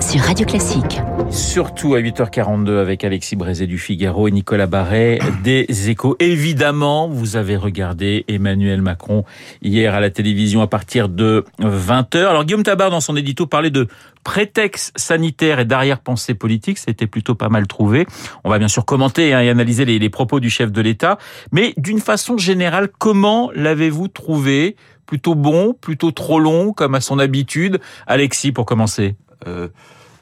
sur Radio Classique. Surtout à 8h42 avec Alexis Brézé du Figaro et Nicolas Barret des Échos. Évidemment, vous avez regardé Emmanuel Macron hier à la télévision à partir de 20h. Alors Guillaume Tabar dans son édito parlait de prétexte sanitaire et d'arrière-pensée politique, c'était plutôt pas mal trouvé. On va bien sûr commenter hein, et analyser les, les propos du chef de l'État, mais d'une façon générale, comment l'avez-vous trouvé? Plutôt bon, plutôt trop long, comme à son habitude? Alexis, pour commencer. Euh,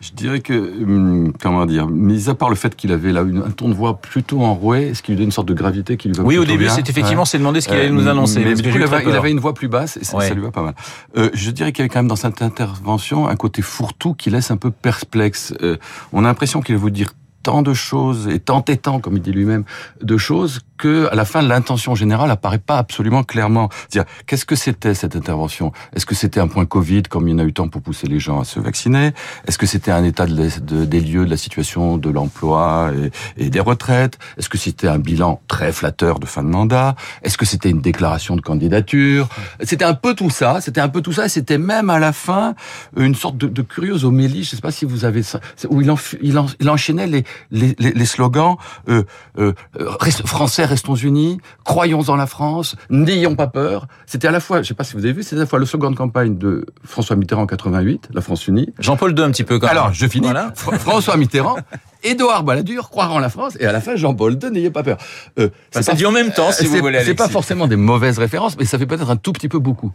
je dirais que, hum, comment dire, mis à part le fait qu'il avait là une, un ton de voix plutôt enroué, ce qui lui donne une sorte de gravité qui lui va Oui, au début, c'est effectivement, c'est demandé ce qu'il allait Euh, nous annoncer. Mais du coup, il avait, il peur. avait une voix plus basse et ça, Ouais. ça lui va pas mal. Euh, je dirais qu'il y avait quand même dans cette intervention un côté fourre-tout qui laisse un peu perplexe. Euh, on a l'impression qu'il va vous dire tant de choses et tant et tant, comme il dit lui-même, de choses que à la fin l'intention générale apparaît pas absolument clairement. C'est-à-dire qu'est-ce que c'était cette intervention? Est-ce que c'était un point Covid comme il y en a eu tant pour pousser les gens à se vacciner? Est-ce que c'était un état de, de- des lieux de la situation de l'emploi et, des retraites? Est-ce que c'était un bilan très flatteur de fin de mandat? Est-ce que c'était une déclaration de candidature? C'était un peu tout ça. C'était un peu tout ça. et C'était même à la fin une sorte de, curieuse homélie. Je sais pas si vous avez ça, où il, enf- il, en- il enchaînait les, les, les, les slogans euh, euh, euh, français restons unis, croyons en la France, n'ayons pas peur. C'était à la fois, je ne sais pas si vous avez vu, c'était à la fois le slogan de campagne de François Mitterrand en 88, la France unie. Jean-Paul II un petit peu quand même. Alors, je finis. Voilà. Fr- François Mitterrand, Édouard Balladur, croire en la France, et à la fin, Jean-Paul II, n'ayez pas peur. Euh, Bah, c'est dit en même temps, si c'est- vous voulez, C'est pas forcément des mauvaises références, mais ça fait peut-être un tout petit peu beaucoup.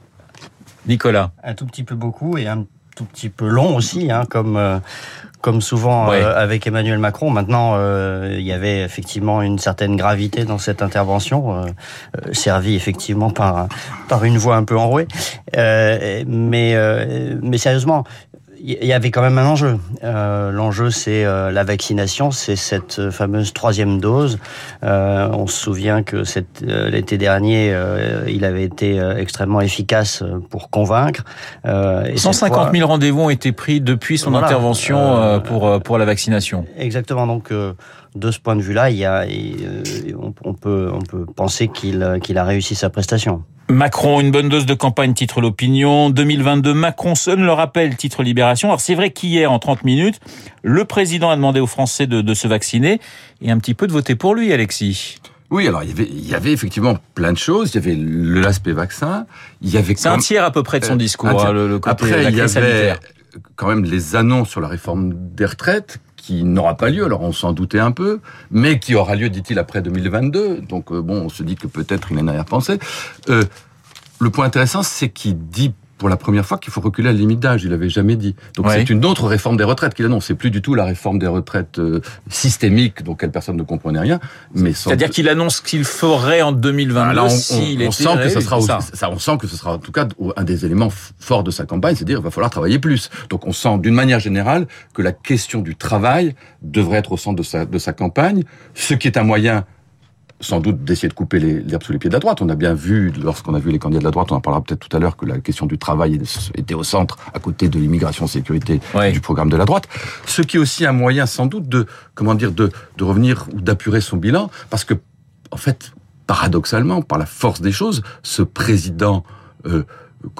Nicolas. Un tout petit peu beaucoup et un tout petit peu long aussi, hein, comme euh, comme souvent Ouais. euh, avec Emmanuel Macron. Maintenant, euh, il y avait effectivement une certaine gravité dans cette intervention, euh, euh, servie effectivement par par une voix un peu enrouée. Euh, mais euh, mais sérieusement. Il y avait quand même un enjeu. Euh, L'enjeu, c'est euh, la vaccination, c'est cette fameuse troisième dose. Euh, on se souvient que euh, l'été dernier, euh, il avait été euh, extrêmement efficace euh, pour convaincre. Euh, et cette 150 fois- 000 rendez-vous ont été pris depuis son Voilà. intervention Euh, euh, pour, euh, pour la vaccination. Exactement. Donc, euh, de ce point de vue-là, il y a, il, euh, on, peut, on peut penser qu'il euh, qu'il a réussi sa prestation. Macron, une bonne dose de campagne, titre l'opinion. 2022, Macron sonne le rappel, titre Libération. Alors c'est vrai qu'hier, en 30 minutes, le président a demandé aux Français de, de se vacciner et un petit peu de voter pour lui, Alexis. Oui, alors il y avait, il y avait effectivement plein de choses. Il y avait l'aspect vaccin. Il y avait C'est un tiers à peu près de son Euh, discours, hein, le, le côté Après, la il y avait sanitaire. quand même les annonces sur la réforme des retraites qui n'aura pas lieu. Alors on s'en doutait un peu, mais qui aura lieu, dit-il, après 2022. Donc euh, bon, on se dit que peut-être il a arrière-pensée. Euh, le point intéressant, c'est qu'il dit pour la première fois qu'il faut reculer à la limite d'âge. Il l'avait jamais dit. Donc Ouais. c'est une autre réforme des retraites qu'il annonce. C'est plus du tout la réforme des retraites euh, systémique dont quelle personne ne comprenait rien. Mais sans- C'est-à-dire qu'il annonce qu'il ferait en 2022 voilà, on, sent que ce sera ça. ça, on sent que ce sera en tout cas un des éléments forts de sa campagne, c'est-à-dire il va falloir travailler plus. Donc on sent d'une manière générale que la question du travail devrait être au centre de sa, de sa campagne, ce qui est un moyen sans doute d'essayer de couper les- l'herbe sous les pieds de la droite. On a bien vu, lorsqu'on a vu les candidats de la droite, on en parlera peut-être tout à l'heure, que la question du travail était au centre, à côté de l'immigration sécurité du programme de la droite. Ce qui est aussi un moyen, sans doute, de, comment dire, de, de revenir ou d'apurer son bilan, parce que, en fait, paradoxalement, par la force des choses, ce président euh,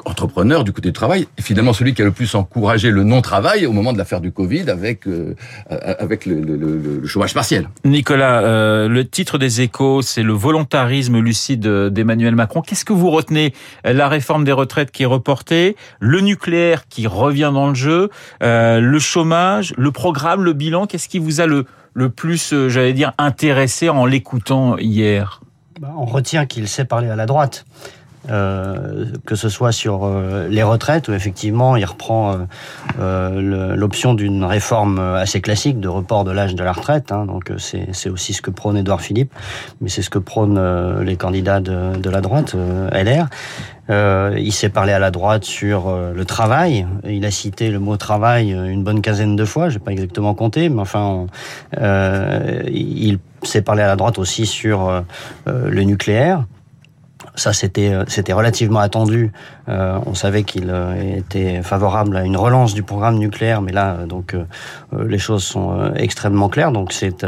entrepreneur du côté du travail est finalement celui qui a le plus encouragé le non-travail au moment de l'affaire du Covid avec, euh, euh, avec le, le- le- le chômage partiel. Nicolas, euh, le titre des échos, c'est le volontarisme lucide d'Emmanuel Macron. Qu'est-ce que vous retenez La réforme des retraites qui est reportée, le nucléaire qui revient dans le jeu, euh, le chômage, le programme, le bilan. Qu'est-ce qui vous a le, le plus, euh, j'allais dire, intéressé en l'écoutant hier? Bah, on retient qu'il sait parler à la droite. Euh, que ce soit sur euh, les retraites, où effectivement il reprend euh, euh, l'option d'une réforme assez classique de report de l'âge de la retraite. hein. donc euh, c'est aussi ce que prône Édouard Philippe, mais c'est ce que prônent euh, les candidats de, de la droite, euh, LR. Euh, il s'est parlé à la droite sur euh, le travail. Il a cité le mot travail euh, une bonne quinzaine de fois. Je vais pas exactement compter, mais enfin, euh, il s'est parlé à la droite aussi sur euh, euh, le nucléaire. Ça, c'était c'était relativement attendu. Euh, on savait qu'il euh, était favorable à une relance du programme nucléaire, mais là, euh, donc, les choses sont extrêmement claires. Donc, c'est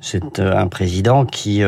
c'est un président qui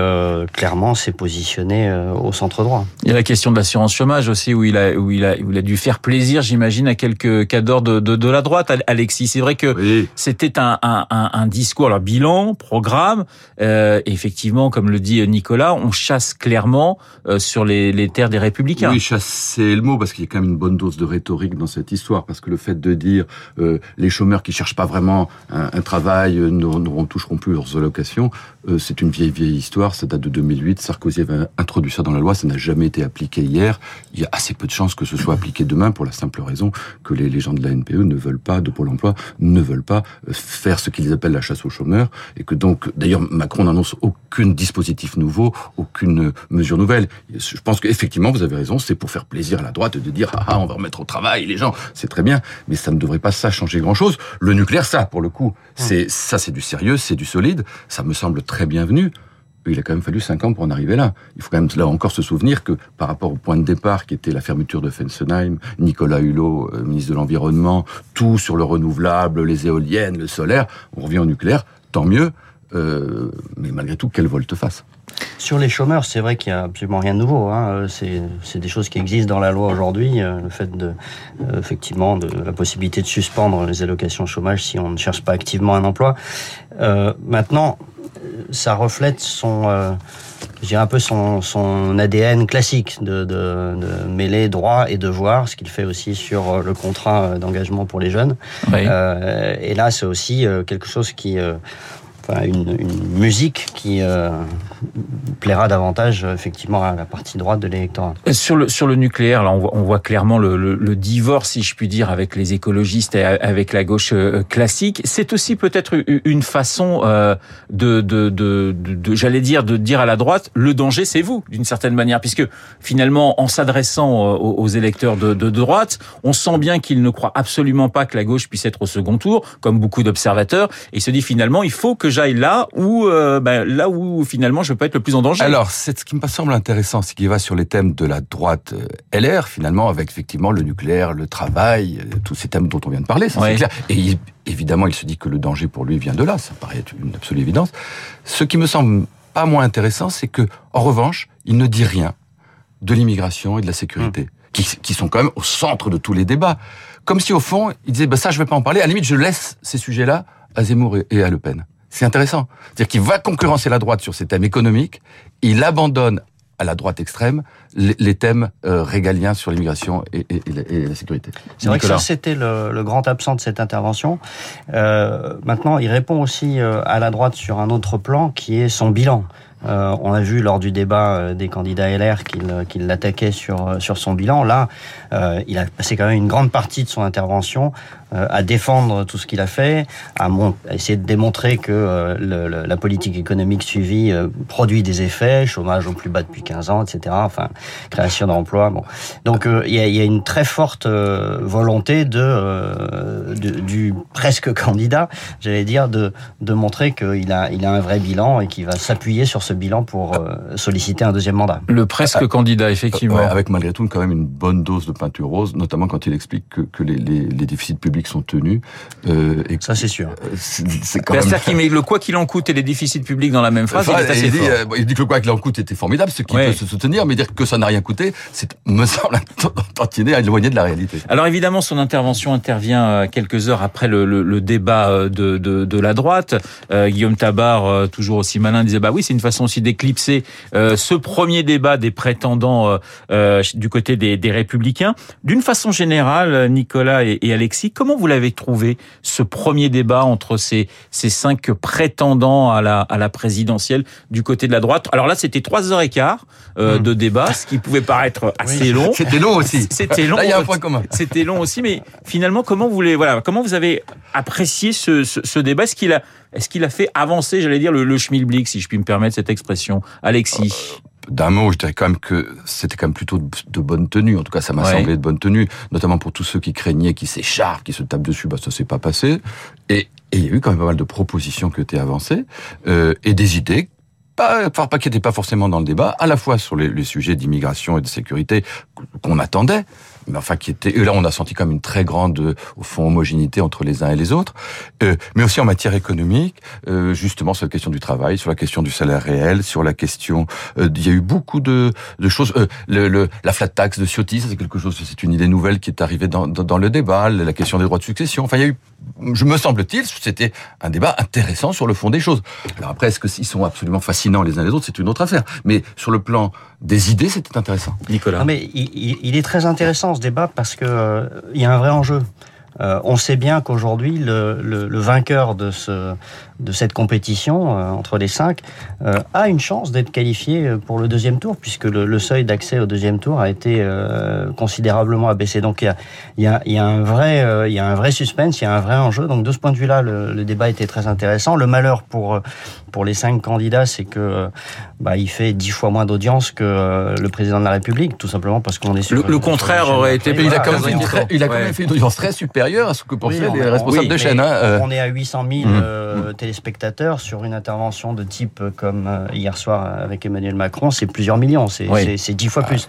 clairement s'est positionné au centre droit. Il y a la question de l'assurance chômage aussi, où il a où il a où il a dû faire plaisir, j'imagine, à quelques cadres de, de, de la droite. Alexis, c'est vrai que c'était un, un, un, discours, alors bilan, programme. effectivement, comme le dit Nicolas, on chasse clairement sur les, terres des républicains. Oui, chasser le mot parce qu'il y a quand même une bonne dose de rhétorique dans cette histoire. Parce que le fait de dire euh, les chômeurs qui cherchent pas vraiment un, travail euh, ne toucheront plus leurs allocations, euh, c'est une vieille vieille histoire. Ça date de 2008. Sarkozy avait introduit ça dans la loi. Ça n'a jamais été appliqué hier. Il y a assez peu de chances que ce soit appliqué demain pour la simple raison que les, les gens de la NPE ne veulent pas, de Pôle Emploi, ne veulent pas faire ce qu'ils appellent la chasse aux chômeurs et que donc d'ailleurs Macron n'annonce aucun dispositif nouveau, aucune mesure nouvelle. Je pense qu'effectivement vous avez raison. C'est pour faire plaisir à la droite de dire ah, ah on va remettre au travail les gens, c'est très bien, mais ça ne devrait pas ça changer grand chose. Le nucléaire, ça pour le coup, c'est ça c'est du sérieux, c'est du solide. Ça me semble très bienvenu. Il a quand même fallu cinq ans pour en arriver là. Il faut quand même là encore se souvenir que par rapport au point de départ qui était la fermeture de Fessenheim, Nicolas Hulot, euh, ministre de l'Environnement, tout sur le renouvelable, les éoliennes, le solaire, on revient au nucléaire, tant mieux. Euh, mais malgré tout, quelle volte-face sur les chômeurs, c'est vrai qu'il n'y a absolument rien de nouveau. Hein. C'est des choses qui existent dans la loi aujourd'hui. Euh, le fait de, euh, effectivement, de la possibilité de suspendre les allocations chômage si on ne cherche pas activement un emploi. Euh, maintenant, ça reflète son, euh, je dirais un peu son, son ADN classique de, de, de, mêler droit et devoir, ce qu'il fait aussi sur le contrat d'engagement pour les jeunes. Euh, et là, c'est aussi quelque chose qui une, musique qui euh, plaira davantage effectivement à la partie droite de l'électorat. Sur le sur le nucléaire, là, on voit, clairement le, divorce, si je puis dire, avec les écologistes et avec la gauche euh, classique. C'est aussi peut-être une façon euh, de, de, de, j'allais dire, de dire à la droite, le danger, c'est vous, d'une certaine manière, puisque finalement, en s'adressant aux, électeurs de, de droite, on sent bien qu'ils ne croient absolument pas que la gauche puisse être au second tour, comme beaucoup d'observateurs, et se dit finalement, il faut que j'aille là où, euh, ben, là où finalement je peux être le plus en danger. Alors, c'est ce qui me semble intéressant, c'est qu'il va sur les thèmes de la droite euh, LR finalement, avec effectivement le nucléaire, le travail, euh, tous ces thèmes dont on vient de parler, ça c'est clair. Et évidemment, il se dit que le danger pour lui vient de là, ça paraît être une absolue évidence. Ce qui me semble pas moins intéressant, c'est que, en revanche, il ne dit rien de l'immigration et de la sécurité, mmh. qui, qui, sont quand même au centre de tous les débats. Comme si au fond, il disait, bah, ça, je vais pas en parler. À la limite, je laisse ces sujets-là à Zemmour et à Le Pen. C'est intéressant. C'est-à-dire qu'il va concurrencer la droite sur ces thèmes économiques, il abandonne à la droite extrême les, thèmes euh, régaliens sur l'immigration et, la, sécurité. C'est vrai que ça, c'était le, grand absent de cette intervention. Euh, maintenant, il répond aussi euh, à la droite sur un autre plan qui est son bilan. Euh, on a vu lors du débat euh, des candidats LR qu'il qu'il l'attaquait sur son bilan. Là, euh, il a passé quand même une grande partie de son intervention à défendre tout ce qu'il a fait, à, essayer de démontrer que la politique économique suivie produit des effets, chômage au plus bas depuis 15 ans, etc. Enfin, création d'emplois. Donc il y a, une très forte volonté du presque candidat, j'allais dire, de montrer qu'il a a un vrai bilan et qu'il va s'appuyer sur ce bilan pour euh, solliciter un deuxième mandat. Le presque ah, candidat, effectivement. avec malgré tout quand même une bonne dose de peinture rose, notamment quand il explique que, que les, les, les, déficits publics sont tenus. Euh, et Ça, c'est sûr. Euh, c'est quand même... qu'il met le quoi qu'il en coûte et les déficits publics dans la même phrase, il est assez il dit, fort. Euh, il dit que le quoi qu'il en coûte était formidable, ce qui peut se soutenir, mais dire que ça n'a rien coûté, c'est me semble un tantinet éloigné de la réalité. Alors évidemment, son intervention intervient quelques heures après le, le, le débat de, de, de, la droite. Euh, Guillaume Tabar, toujours aussi malin, disait bah oui, c'est une façon aussi d'éclipser euh, ce premier débat des prétendants euh, euh, du côté des, des républicains. D'une façon générale, Nicolas et, et Alexis, comment vous l'avez trouvé ce premier débat entre ces, ces cinq prétendants à la, à la présidentielle du côté de la droite? Alors là, c'était trois heures et quart euh, mmh. de débat, ce qui pouvait paraître assez oui, long. C'était long aussi. C'était long. Là, il y a un point commun. C'était long aussi, mais finalement, comment vous voilà, comment vous avez apprécié ce, ce, ce débat? Est-ce qu'il a est-ce qu'il a fait avancer, j'allais dire, le, le schmilblick, si je puis me permettre cette expression Alexis euh, d'un mot, je dirais quand même que c'était quand même plutôt de, bonne tenue. En tout cas, ça m'a ouais. semblé de bonne tenue, notamment pour tous ceux qui craignaient, qui s'écharpent, qui se tapent dessus. Bah, ça s'est pas passé. Et, il y a eu quand même pas mal de propositions qui été avancées euh, et des idées pas, pas qui n'était pas forcément dans le débat, à la fois sur les, les sujets d'immigration et de sécurité qu'on attendait, mais enfin qui était et là on a senti comme une très grande euh, au fond homogénéité entre les uns et les autres. Euh, mais aussi en matière économique euh, justement sur la question du travail sur la question du salaire réel sur la question euh, il y a eu beaucoup de, de choses. Euh, le, le, la flat tax de Ciotti c'est quelque chose c'est une idée nouvelle qui est arrivée dans, dans, dans, le débat la question des droits de succession. Enfin il y a eu je me semble-t-il c'était un débat intéressant sur le fond des choses. Alors après est-ce qu'ils sont absolument fascinants les uns les autres? C'est une autre affaire. Mais sur le plan des idées c'était intéressant Nicolas non mais il, il, est très intéressant ce débat parce que euh, il y a un vrai enjeu. Euh, on sait bien qu'aujourd'hui, le, le, le, vainqueur de, ce, de cette compétition euh, entre les cinq euh, a une chance d'être qualifié pour le deuxième tour, puisque le, le seuil d'accès au deuxième tour a été euh, considérablement abaissé. Donc il y a, il y a, il y a un vrai, euh, il y a un vrai suspense, il y a un vrai enjeu. Donc de ce point de vue-là, le, le, débat était très intéressant. Le malheur pour pour les cinq candidats, c'est que bah, il fait dix fois moins d'audience que le président de la République, tout simplement parce qu'on est sur le, le contraire aurait été. Il a quand même, très, il a quand même fait une audience très supérieure à ce que pensaient oui, les responsables oui, de chaîne. Hein. On est à 800 000 mmh. euh, téléspectateurs sur une intervention de type comme euh, hier soir avec Emmanuel Macron, c'est plusieurs millions, c'est dix fois plus.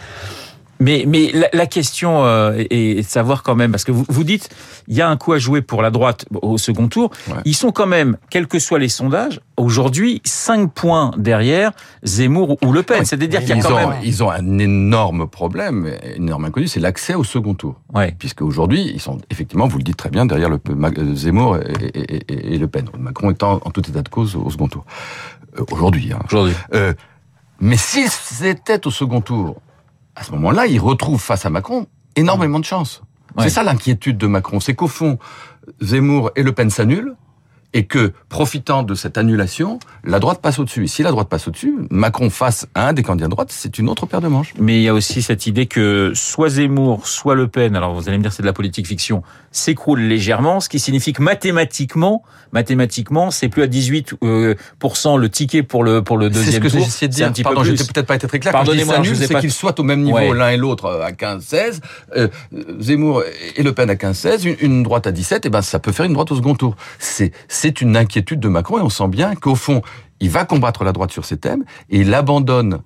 Mais, mais la, la question euh, est, de savoir quand même, parce que vous, vous dites, il y a un coup à jouer pour la droite au second tour. Ouais. Ils sont quand même, quels que soient les sondages, aujourd'hui, 5 points derrière Zemmour ou Le Pen. Ouais. C'est-à-dire qu'il y a quand ont, même... Ils ont un énorme problème, un énorme inconnu, c'est l'accès au second tour. Ouais. Puisque aujourd'hui, ils sont effectivement, vous le dites très bien, derrière le, Zemmour et, et, et, et, Le Pen. Macron étant en tout état de cause au second tour. Euh, aujourd'hui. Hein. Aujourd'hui. Euh, mais si c'était au second tour, à ce moment-là, il retrouve face à Macron énormément de chance. Ouais. C'est ça l'inquiétude de Macron, c'est qu'au fond, Zemmour et Le Pen s'annulent, et que, profitant de cette annulation, la droite passe au-dessus. Et si la droite passe au-dessus, Macron face à un des candidats de droite, c'est une autre paire de manches. Mais il y a aussi cette idée que soit Zemmour, soit Le Pen, alors vous allez me dire c'est de la politique fiction, s'écroule légèrement, ce qui signifie que mathématiquement, mathématiquement, c'est plus à 18 euh, le ticket pour le pour le deuxième tour. C'est ce que j'essaie de dire. Un petit Pardon, n'ai peut-être pas été très clair. Pardonnez-moi, je c'est pas... qu'ils soient au même niveau ouais. l'un et l'autre à 15-16, euh, Zemmour et Le Pen à 15-16, une, une, droite à 17, et ben ça peut faire une droite au second tour. C'est c'est une inquiétude de Macron et on sent bien qu'au fond, il va combattre la droite sur ces thèmes et il abandonne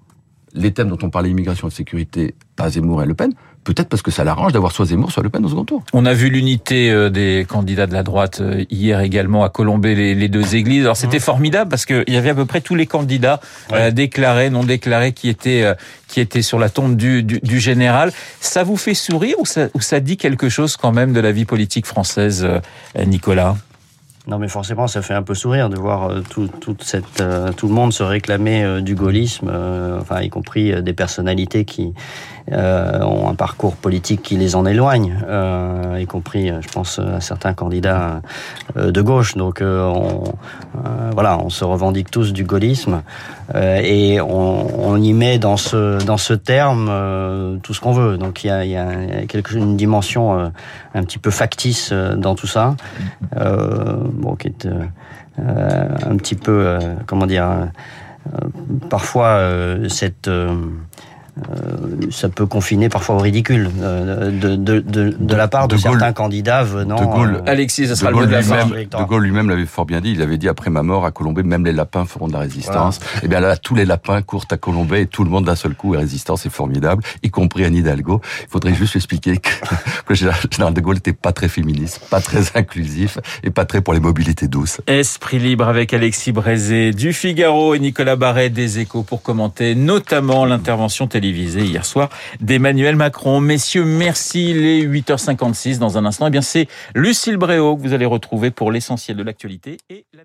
les thèmes dont on parlait, immigration et sécurité, à Zemmour et Le Pen, peut-être parce que ça l'arrange d'avoir soit Zemmour, soit Le Pen au second tour. On a vu l'unité euh, des candidats de la droite euh, hier également à colomber les, deux églises. Alors c'était mmh. formidable parce qu'il y avait à peu près tous les candidats ouais. euh, déclarés, non déclarés, qui étaient qui étaient sur la tombe du, du, du général. Ça vous fait sourire ou ça, ou ça dit quelque chose quand même de la vie politique française, Nicolas? Non, mais forcément, ça fait un peu sourire de voir euh, tout, toute cette, euh, tout le monde se réclamer euh, du gaullisme, enfin, y compris des personnalités qui euh, ont un parcours politique qui les en éloigne, y compris, je pense, à certains candidats de gauche. Donc, on, voilà, on se revendique tous du gaullisme et on, on, y met dans ce, dans ce terme tout ce qu'on veut. Donc, il y a, y a quelque, une dimension un petit peu factice dans tout ça. bon, qui est euh, un petit peu, euh, comment dire, euh, parfois cette euh, ça peut confiner parfois au ridicule euh, de, de, de, de, la part de, Gaulle, certains candidats venant. De Gaulle, euh, Alexis, ça sera de le mot de la fin. De Gaulle lui-même l'avait fort bien dit. Il avait dit après ma mort à Colombay, même les lapins feront de la résistance. Voilà. Et eh bien là, tous les lapins courent à Colombay et tout le monde d'un seul coup est résistant. C'est formidable, y compris Anne Hidalgo. Il faudrait juste expliquer que, que le général de Gaulle n'était pas très féministe, pas très inclusif et pas très pour les mobilités douces. Esprit libre avec Alexis Brézé du Figaro et Nicolas Barret des Échos pour commenter notamment l'intervention télévisée hier soir d'Emmanuel Macron. Messieurs, merci. Les 8h56 dans un instant. Eh bien, c'est Lucille Bréau que vous allez retrouver pour l'essentiel de l'actualité et la